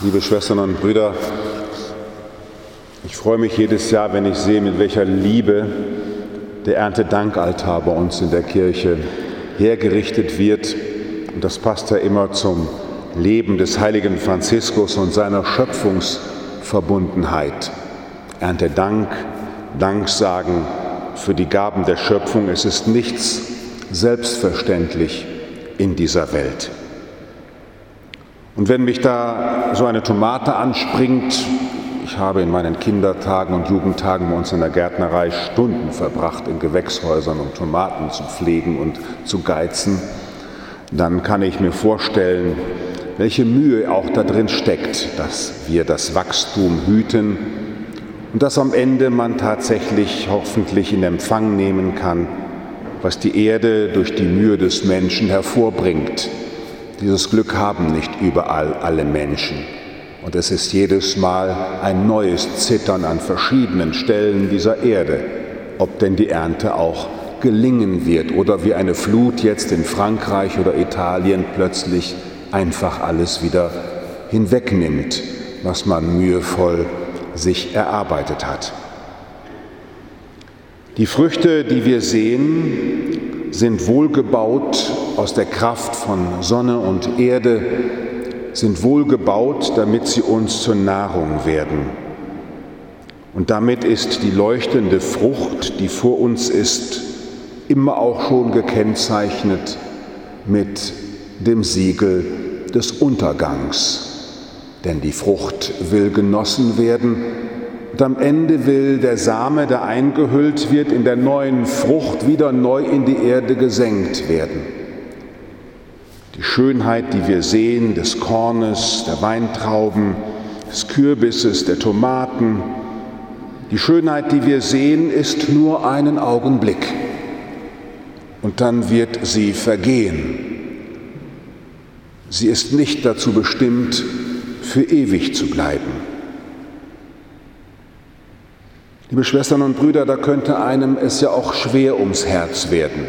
Liebe Schwestern und Brüder, ich freue mich jedes Jahr, wenn ich sehe, mit welcher Liebe der Erntedankaltar bei uns in der Kirche hergerichtet wird. Und das passt ja immer zum Leben des heiligen Franziskus und seiner Schöpfungsverbundenheit. Erntedank, Danksagen für die Gaben der Schöpfung. Es ist nichts selbstverständlich in dieser Welt. Und wenn mich da so eine Tomate anspringt, ich habe in meinen Kindertagen und Jugendtagen bei uns in der Gärtnerei Stunden verbracht in Gewächshäusern, um Tomaten zu pflegen und zu geizen, dann kann ich mir vorstellen, welche Mühe auch da drin steckt, dass wir das Wachstum hüten und dass am Ende man tatsächlich hoffentlich in Empfang nehmen kann, was die Erde durch die Mühe des Menschen hervorbringt dieses Glück haben nicht überall alle Menschen. Und es ist jedes Mal ein neues Zittern an verschiedenen Stellen dieser Erde, ob denn die Ernte auch gelingen wird oder wie eine Flut jetzt in Frankreich oder Italien plötzlich einfach alles wieder hinwegnimmt, was man mühevoll sich erarbeitet hat. Die Früchte, die wir sehen, sind wohlgebaut aus der Kraft von Sonne und Erde, sind wohlgebaut, damit sie uns zur Nahrung werden. Und damit ist die leuchtende Frucht, die vor uns ist, immer auch schon gekennzeichnet mit dem Siegel des Untergangs. Denn die Frucht will genossen werden, und am Ende will der Same, der eingehüllt wird, in der neuen Frucht wieder neu in die Erde gesenkt werden. Die Schönheit, die wir sehen, des Kornes, der Weintrauben, des Kürbisses, der Tomaten, die Schönheit, die wir sehen, ist nur einen Augenblick. Und dann wird sie vergehen. Sie ist nicht dazu bestimmt, für ewig zu bleiben. Liebe Schwestern und Brüder, da könnte einem es ja auch schwer ums Herz werden,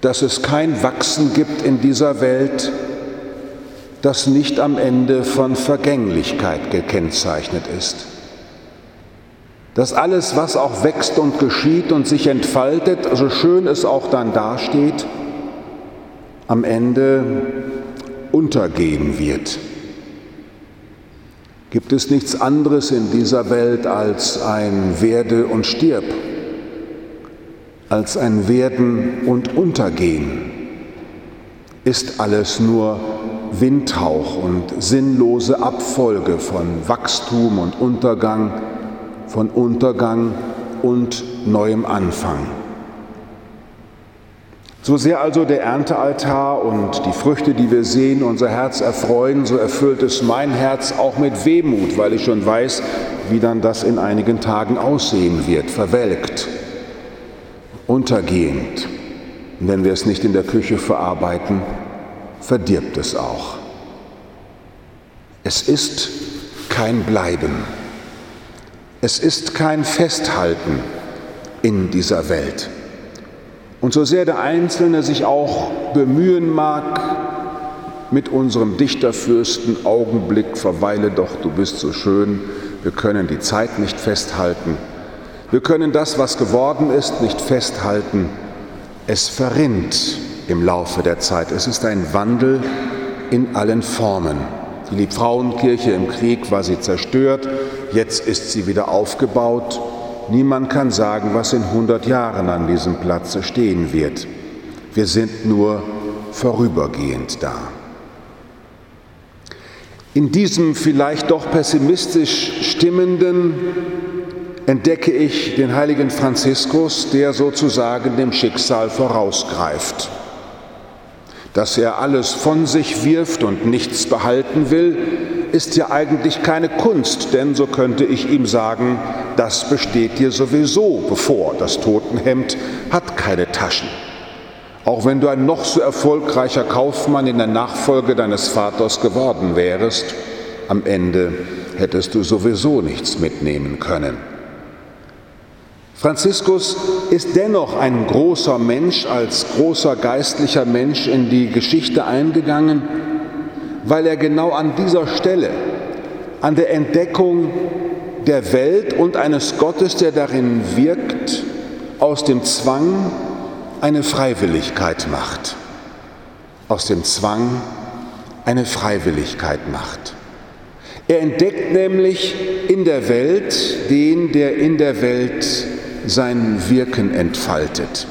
dass es kein Wachsen gibt in dieser Welt, das nicht am Ende von Vergänglichkeit gekennzeichnet ist. Dass alles, was auch wächst und geschieht und sich entfaltet, so schön es auch dann dasteht, am Ende untergehen wird gibt es nichts anderes in dieser Welt als ein Werde und Stirb, als ein Werden und Untergehen. Ist alles nur Windhauch und sinnlose Abfolge von Wachstum und Untergang, von Untergang und neuem Anfang. So sehr also der Erntealtar und die Früchte, die wir sehen, unser Herz erfreuen, so erfüllt es mein Herz auch mit Wehmut, weil ich schon weiß, wie dann das in einigen Tagen aussehen wird, verwelkt, untergehend. Und wenn wir es nicht in der Küche verarbeiten, verdirbt es auch. Es ist kein Bleiben. Es ist kein Festhalten in dieser Welt. Und so sehr der Einzelne sich auch bemühen mag, mit unserem Dichterfürsten Augenblick, verweile doch, du bist so schön, wir können die Zeit nicht festhalten. Wir können das, was geworden ist, nicht festhalten. Es verrinnt im Laufe der Zeit. Es ist ein Wandel in allen Formen. Die Liebfrauenkirche im Krieg war sie zerstört, jetzt ist sie wieder aufgebaut Niemand kann sagen, was in 100 Jahren an diesem Platze stehen wird. Wir sind nur vorübergehend da. In diesem vielleicht doch pessimistisch stimmenden entdecke ich den heiligen Franziskus, der sozusagen dem Schicksal vorausgreift. Dass er alles von sich wirft und nichts behalten will, ist ja eigentlich keine Kunst, denn so könnte ich ihm sagen, das besteht dir sowieso bevor. Das Totenhemd hat keine Taschen. Auch wenn du ein noch so erfolgreicher Kaufmann in der Nachfolge deines Vaters geworden wärest, am Ende hättest du sowieso nichts mitnehmen können. Franziskus ist dennoch ein großer Mensch, als großer geistlicher Mensch in die Geschichte eingegangen, weil er genau an dieser Stelle, an der Entdeckung der Welt und eines Gottes, der darin wirkt, aus dem Zwang eine Freiwilligkeit macht. Aus dem Zwang eine Freiwilligkeit macht. Er entdeckt nämlich in der Welt den, der in der Welt sein Wirken entfaltet.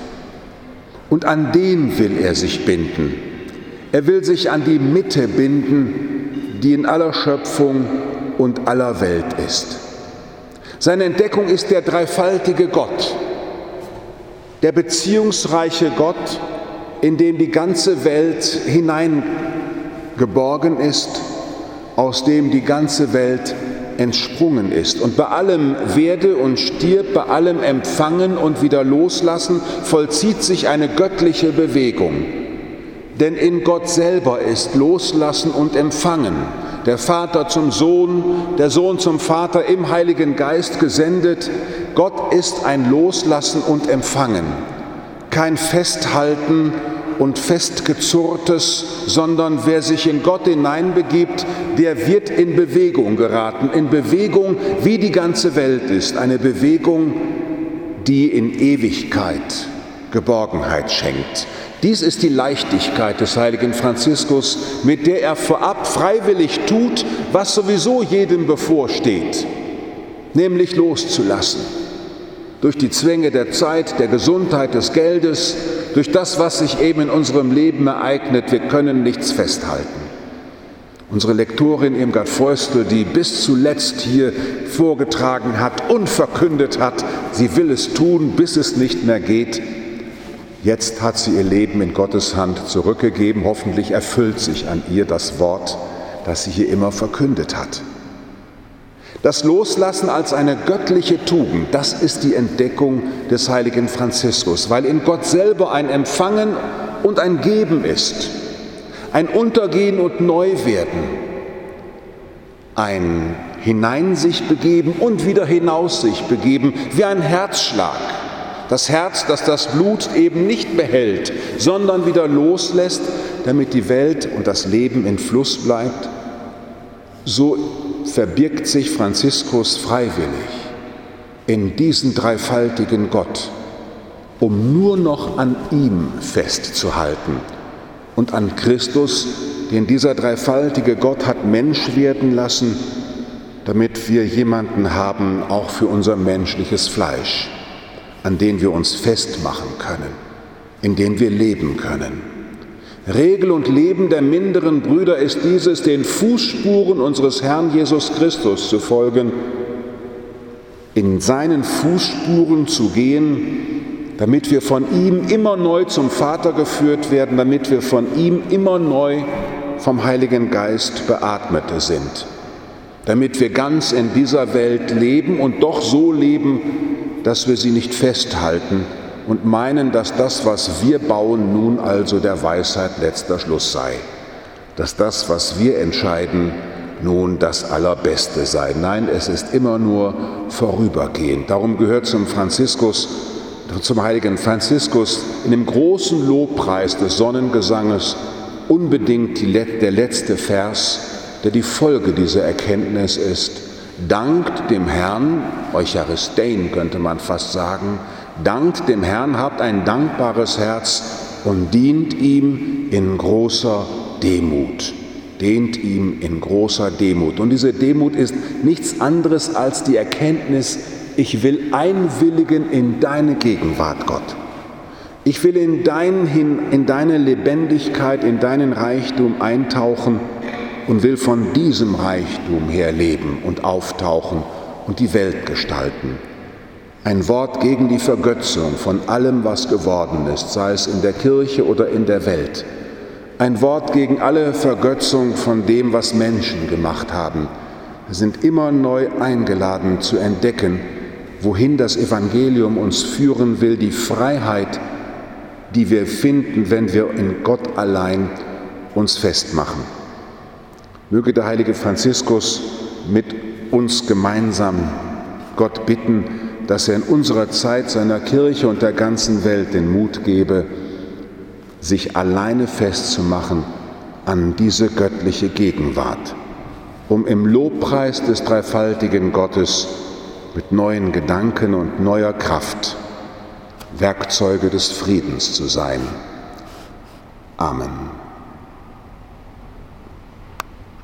Und an den will er sich binden. Er will sich an die Mitte binden, die in aller Schöpfung und aller Welt ist. Seine Entdeckung ist der dreifaltige Gott, der beziehungsreiche Gott, in dem die ganze Welt hineingeborgen ist, aus dem die ganze Welt entsprungen ist. Und bei allem Werde und stirbt, bei allem Empfangen und wieder Loslassen vollzieht sich eine göttliche Bewegung. Denn in Gott selber ist Loslassen und Empfangen. Der Vater zum Sohn, der Sohn zum Vater im Heiligen Geist gesendet. Gott ist ein Loslassen und Empfangen, kein Festhalten und festgezurrtes, sondern wer sich in Gott hineinbegibt, der wird in Bewegung geraten, in Bewegung, wie die ganze Welt ist, eine Bewegung, die in Ewigkeit Geborgenheit schenkt. Dies ist die Leichtigkeit des heiligen Franziskus, mit der er vorab freiwillig tut, was sowieso jedem bevorsteht, nämlich loszulassen. Durch die Zwänge der Zeit, der Gesundheit, des Geldes, durch das, was sich eben in unserem Leben ereignet. Wir können nichts festhalten. Unsere Lektorin Irmgard Feustel, die bis zuletzt hier vorgetragen hat und verkündet hat, sie will es tun, bis es nicht mehr geht. Jetzt hat sie ihr Leben in Gottes Hand zurückgegeben. Hoffentlich erfüllt sich an ihr das Wort, das sie hier immer verkündet hat. Das Loslassen als eine göttliche Tugend, das ist die Entdeckung des heiligen Franziskus, weil in Gott selber ein Empfangen und ein Geben ist, ein Untergehen und Neuwerden, ein Hinein sich begeben und wieder hinaus sich begeben, wie ein Herzschlag. Das Herz, das das Blut eben nicht behält, sondern wieder loslässt, damit die Welt und das Leben in Fluss bleibt. So verbirgt sich Franziskus freiwillig in diesen dreifaltigen Gott, um nur noch an ihm festzuhalten und an Christus, den dieser dreifaltige Gott hat Mensch werden lassen, damit wir jemanden haben, auch für unser menschliches Fleisch, an den wir uns festmachen können, in dem wir leben können. Regel und Leben der minderen Brüder ist dieses, den Fußspuren unseres Herrn Jesus Christus zu folgen, in seinen Fußspuren zu gehen, damit wir von ihm immer neu zum Vater geführt werden, damit wir von ihm immer neu vom Heiligen Geist beatmet sind, damit wir ganz in dieser Welt leben und doch so leben, dass wir sie nicht festhalten, und meinen, dass das, was wir bauen, nun also der Weisheit letzter Schluss sei, dass das, was wir entscheiden, nun das Allerbeste sei. Nein, es ist immer nur vorübergehend. Darum gehört zum Franziskus, zum heiligen Franziskus in dem großen Lobpreis des Sonnengesanges unbedingt der letzte Vers, der die Folge dieser Erkenntnis ist. Dankt dem Herrn, Eucharistein könnte man fast sagen, Dankt dem Herrn, habt ein dankbares Herz und dient ihm in großer Demut. Dient ihm in großer Demut. Und diese Demut ist nichts anderes als die Erkenntnis, ich will einwilligen in deine Gegenwart, Gott. Ich will in, dein, in deine Lebendigkeit, in deinen Reichtum eintauchen und will von diesem Reichtum her leben und auftauchen und die Welt gestalten. Ein Wort gegen die Vergötzung von allem, was geworden ist, sei es in der Kirche oder in der Welt. Ein Wort gegen alle Vergötzung von dem, was Menschen gemacht haben. Sind immer neu eingeladen zu entdecken, wohin das Evangelium uns führen will, die Freiheit, die wir finden, wenn wir in Gott allein uns festmachen. Möge der heilige Franziskus mit uns gemeinsam Gott bitten, dass er in unserer Zeit seiner Kirche und der ganzen Welt den Mut gebe, sich alleine festzumachen an diese göttliche Gegenwart, um im Lobpreis des dreifaltigen Gottes mit neuen Gedanken und neuer Kraft Werkzeuge des Friedens zu sein. Amen.